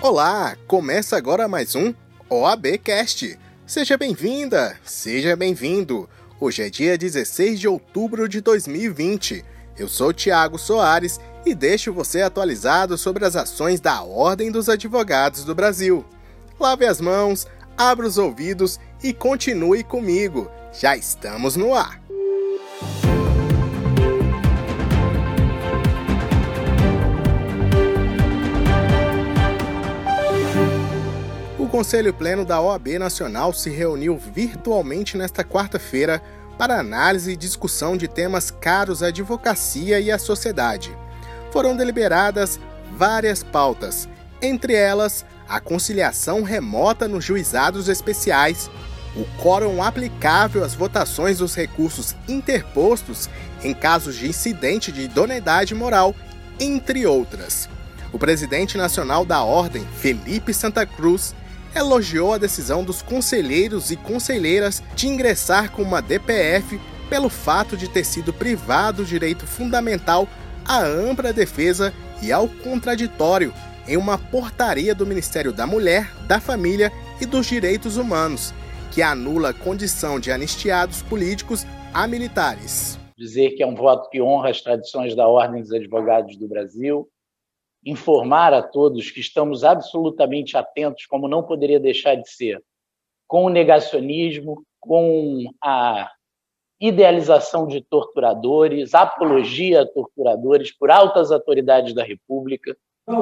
Olá, começa agora mais um OABcast. Seja bem-vinda, seja bem-vindo. Hoje é dia 16 de outubro de 2020. Eu sou Tiago Soares e deixo você atualizado sobre as ações da Ordem dos Advogados do Brasil. Lave as mãos, abra os ouvidos e continue comigo. Já estamos no ar. Conselho Pleno da OAB Nacional se reuniu virtualmente nesta quarta-feira para análise e discussão de temas caros à advocacia e à sociedade. Foram deliberadas várias pautas, entre elas a conciliação remota nos juizados especiais, o quórum aplicável às votações dos recursos interpostos em casos de incidente de idoneidade moral, entre outras. O presidente nacional da Ordem, Felipe Santa Cruz, elogiou a decisão dos conselheiros e conselheiras de ingressar com uma DPF pelo fato de ter sido privado o direito fundamental à ampla defesa e ao contraditório em uma portaria do Ministério da Mulher, da Família e dos Direitos Humanos, que anula a condição de anistiados políticos a militares. Dizer que é um voto que honra as tradições da Ordem dos Advogados do Brasil, informar a todos que estamos absolutamente atentos, como não poderia deixar de ser, com o negacionismo, com a idealização de torturadores, apologia a torturadores por altas autoridades da República,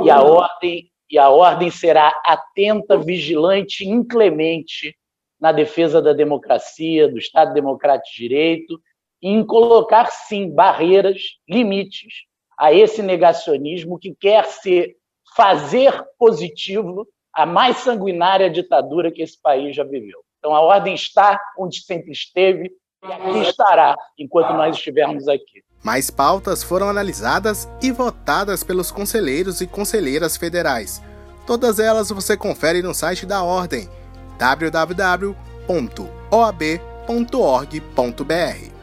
e a ordem e a ordem será atenta, vigilante, inclemente na defesa da democracia, do Estado Democrático de Direito, e em colocar sim barreiras, limites a esse negacionismo que quer ser fazer positivo a mais sanguinária ditadura que esse país já viveu. Então a ordem está onde sempre esteve e aqui estará enquanto nós estivermos aqui. Mais pautas foram analisadas e votadas pelos conselheiros e conselheiras federais. Todas elas você confere no site da Ordem www.oab.org.br.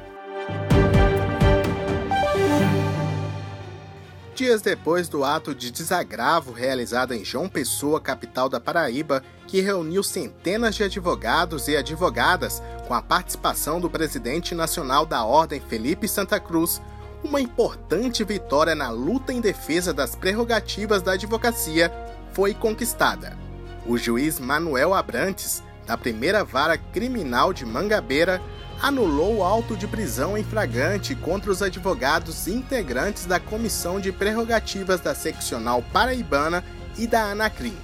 Dias depois do ato de desagravo realizado em João Pessoa, capital da Paraíba, que reuniu centenas de advogados e advogadas com a participação do presidente nacional da Ordem Felipe Santa Cruz, uma importante vitória na luta em defesa das prerrogativas da advocacia foi conquistada. O juiz Manuel Abrantes, da primeira vara criminal de Mangabeira, anulou o auto de prisão em flagrante contra os advogados integrantes da Comissão de Prerrogativas da Seccional Paraibana e da Anacrim.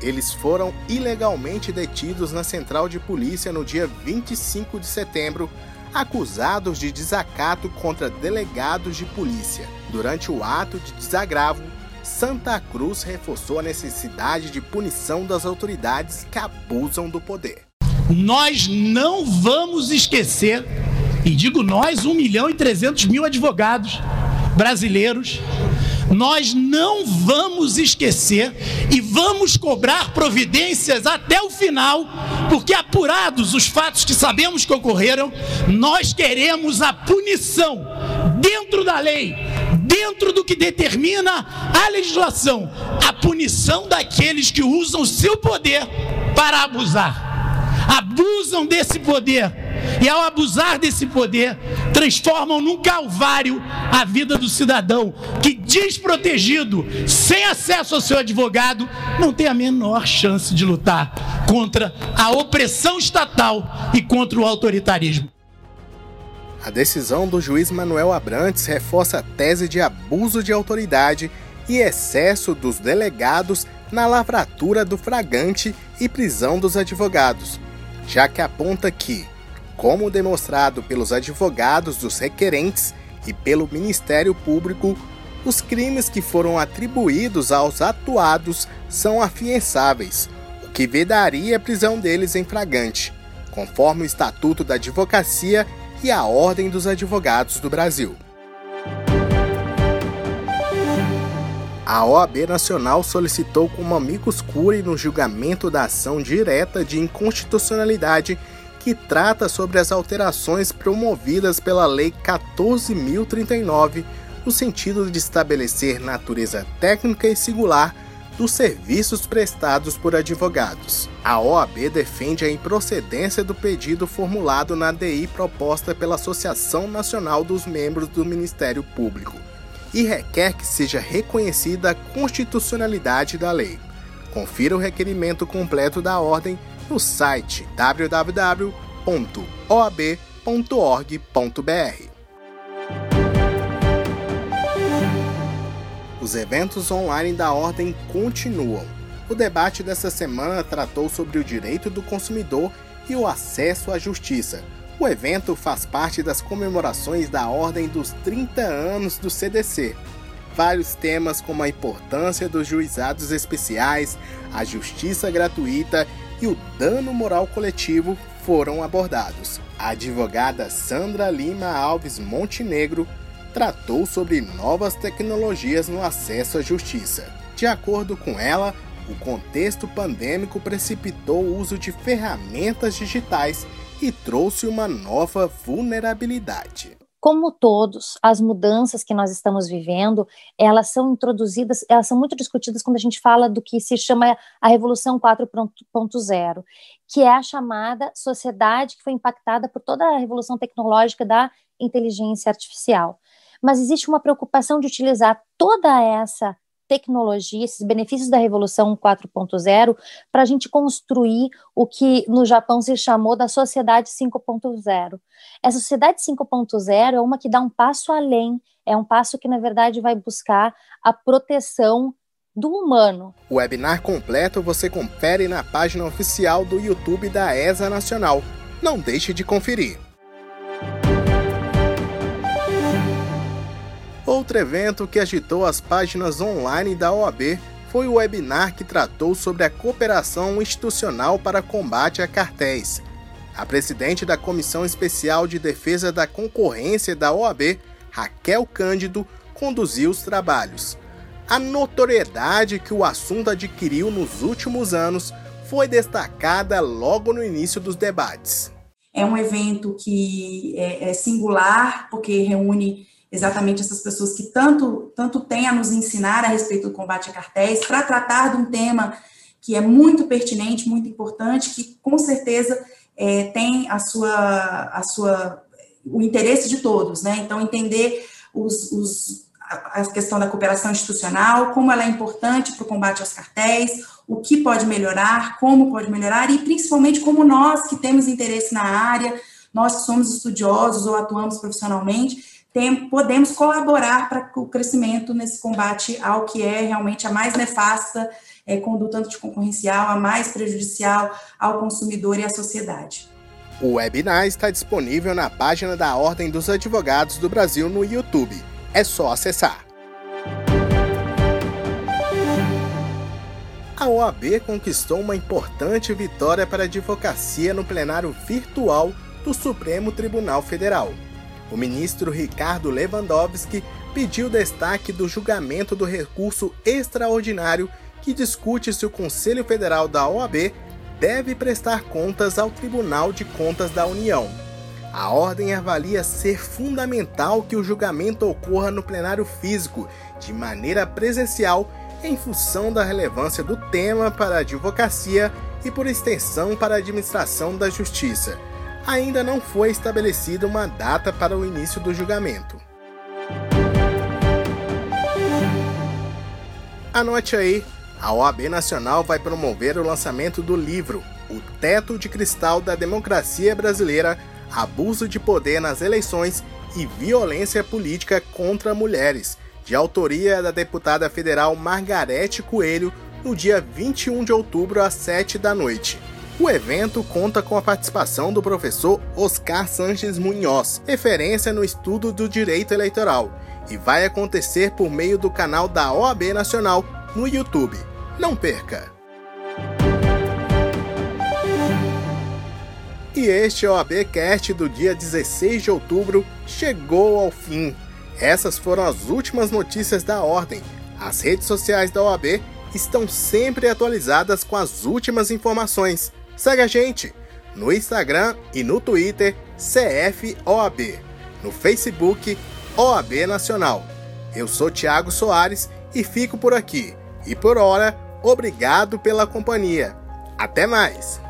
Eles foram ilegalmente detidos na central de polícia no dia 25 de setembro, acusados de desacato contra delegados de polícia. Durante o ato de desagravo, Santa Cruz reforçou a necessidade de punição das autoridades que abusam do poder. Nós não vamos esquecer, e digo nós, 1 milhão e 300 mil advogados brasileiros, nós não vamos esquecer e vamos cobrar providências até o final, porque apurados os fatos que sabemos que ocorreram, nós queremos a punição dentro da lei, dentro do que determina a legislação, a punição daqueles que usam seu poder para abusar. Abusam desse poder. E, ao abusar desse poder, transformam num calvário a vida do cidadão que, desprotegido, sem acesso ao seu advogado, não tem a menor chance de lutar contra a opressão estatal e contra o autoritarismo. A decisão do juiz Manuel Abrantes reforça a tese de abuso de autoridade e excesso dos delegados na lavratura do fragante e prisão dos advogados já que aponta que, como demonstrado pelos advogados dos requerentes e pelo Ministério Público, os crimes que foram atribuídos aos atuados são afiançáveis, o que vedaria a prisão deles em flagrante, conforme o Estatuto da Advocacia e a Ordem dos Advogados do Brasil. A OAB Nacional solicitou como amicus curiae no julgamento da ação direta de inconstitucionalidade que trata sobre as alterações promovidas pela Lei 14.039, no sentido de estabelecer natureza técnica e singular dos serviços prestados por advogados. A OAB defende a improcedência do pedido formulado na DI proposta pela Associação Nacional dos Membros do Ministério Público e requer que seja reconhecida a constitucionalidade da lei. Confira o requerimento completo da ordem no site www.oab.org.br. Os eventos online da ordem continuam. O debate dessa semana tratou sobre o direito do consumidor e o acesso à justiça. O evento faz parte das comemorações da Ordem dos 30 anos do CDC. Vários temas como a importância dos juizados especiais, a justiça gratuita e o dano moral coletivo foram abordados. A advogada Sandra Lima Alves Montenegro tratou sobre novas tecnologias no acesso à justiça. De acordo com ela, o contexto pandêmico precipitou o uso de ferramentas digitais e trouxe uma nova vulnerabilidade. Como todos, as mudanças que nós estamos vivendo, elas são introduzidas, elas são muito discutidas quando a gente fala do que se chama a Revolução 4.0, que é a chamada sociedade que foi impactada por toda a revolução tecnológica da inteligência artificial mas existe uma preocupação de utilizar toda essa tecnologia, esses benefícios da Revolução 4.0, para a gente construir o que no Japão se chamou da Sociedade 5.0. Essa Sociedade 5.0 é uma que dá um passo além, é um passo que, na verdade, vai buscar a proteção do humano. O webinar completo você confere na página oficial do YouTube da ESA Nacional. Não deixe de conferir. Outro evento que agitou as páginas online da OAB foi o webinar que tratou sobre a cooperação institucional para combate a cartéis. A presidente da Comissão Especial de Defesa da Concorrência da OAB, Raquel Cândido, conduziu os trabalhos. A notoriedade que o assunto adquiriu nos últimos anos foi destacada logo no início dos debates. É um evento que é, é singular, porque reúne exatamente essas pessoas que tanto, tanto têm a nos ensinar a respeito do combate a cartéis, para tratar de um tema que é muito pertinente, muito importante, que com certeza é, tem a sua, a sua, o interesse de todos, né? Então, entender os, os, a questão da cooperação institucional, como ela é importante para o combate aos cartéis, o que pode melhorar, como pode melhorar, e principalmente como nós que temos interesse na área, nós que somos estudiosos ou atuamos profissionalmente, tem, podemos colaborar para o crescimento nesse combate ao que é realmente a mais nefasta é, conduta anticoncorrencial, a mais prejudicial ao consumidor e à sociedade. O webinar está disponível na página da Ordem dos Advogados do Brasil no YouTube. É só acessar. A OAB conquistou uma importante vitória para a advocacia no plenário virtual do Supremo Tribunal Federal o ministro Ricardo Lewandowski pediu destaque do julgamento do recurso extraordinário que discute se o Conselho Federal da OAB deve prestar contas ao Tribunal de Contas da União. A ordem avalia ser fundamental que o julgamento ocorra no plenário físico, de maneira presencial, em função da relevância do tema para a advocacia e, por extensão, para a administração da justiça ainda não foi estabelecida uma data para o início do julgamento. Anote aí, a OAB Nacional vai promover o lançamento do livro O Teto de Cristal da Democracia Brasileira: Abuso de Poder nas Eleições e Violência Política contra Mulheres, de autoria da deputada federal Margarete Coelho, no dia 21 de outubro às 7 da noite. O evento conta com a participação do professor Oscar Sanches Munhoz, referência no estudo do direito eleitoral, e vai acontecer por meio do canal da OAB Nacional no YouTube. Não perca! E este OAB Cast do dia 16 de outubro chegou ao fim. Essas foram as últimas notícias da ordem. As redes sociais da OAB estão sempre atualizadas com as últimas informações. Segue a gente no Instagram e no Twitter CFOAB, no Facebook OAB Nacional. Eu sou Tiago Soares e fico por aqui. E por hora, obrigado pela companhia. Até mais!